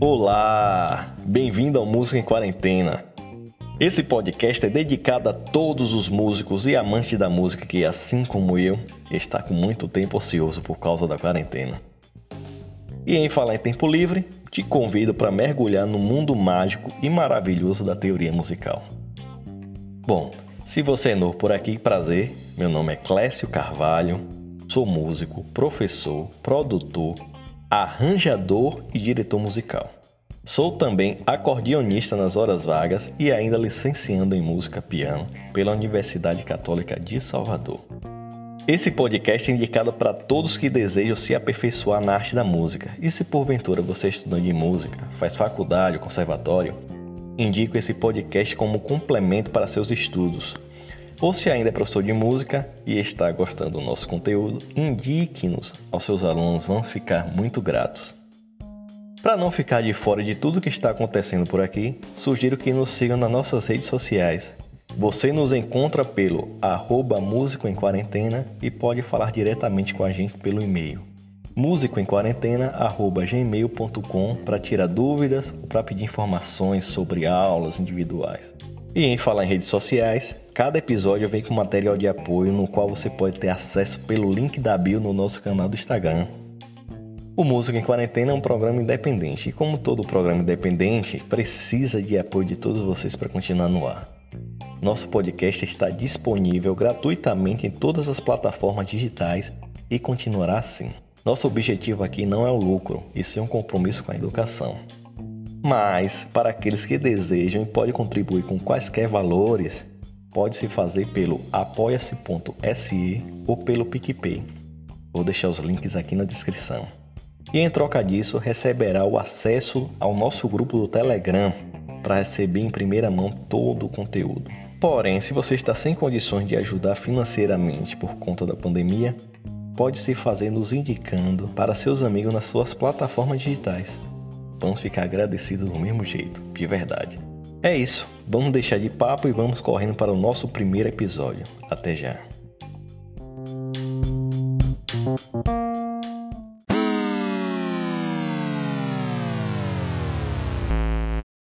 Olá, bem-vindo ao Música em Quarentena. Esse podcast é dedicado a todos os músicos e amantes da música que, assim como eu, está com muito tempo ocioso por causa da quarentena. E em falar em tempo livre, te convido para mergulhar no mundo mágico e maravilhoso da teoria musical. Bom, se você é novo por aqui, prazer. Meu nome é Clécio Carvalho, sou músico, professor, produtor, arranjador e diretor musical. Sou também acordeonista nas horas vagas e ainda licenciando em música piano pela Universidade Católica de Salvador. Esse podcast é indicado para todos que desejam se aperfeiçoar na arte da música. E se porventura você é estudante de música, faz faculdade ou conservatório, indico esse podcast como complemento para seus estudos. Ou se ainda é professor de música e está gostando do nosso conteúdo, indique-nos aos seus alunos, vão ficar muito gratos. Para não ficar de fora de tudo que está acontecendo por aqui, sugiro que nos sigam nas nossas redes sociais. Você nos encontra pelo arroba Músico em Quarentena e pode falar diretamente com a gente pelo e-mail musicoemquarentena.gmail.com para tirar dúvidas ou para pedir informações sobre aulas individuais. E em falar em redes sociais, cada episódio vem com material de apoio no qual você pode ter acesso pelo link da bio no nosso canal do Instagram. O Música em Quarentena é um programa independente e, como todo programa independente, precisa de apoio de todos vocês para continuar no ar. Nosso podcast está disponível gratuitamente em todas as plataformas digitais e continuará assim. Nosso objetivo aqui não é o lucro, e sim um compromisso com a educação. Mas, para aqueles que desejam e podem contribuir com quaisquer valores, pode se fazer pelo apoia-se.se ou pelo PicPay. Vou deixar os links aqui na descrição e em troca disso receberá o acesso ao nosso grupo do Telegram para receber em primeira mão todo o conteúdo. Porém, se você está sem condições de ajudar financeiramente por conta da pandemia, pode se fazer nos indicando para seus amigos nas suas plataformas digitais. Vamos ficar agradecidos do mesmo jeito, de verdade. É isso, vamos deixar de papo e vamos correndo para o nosso primeiro episódio. Até já.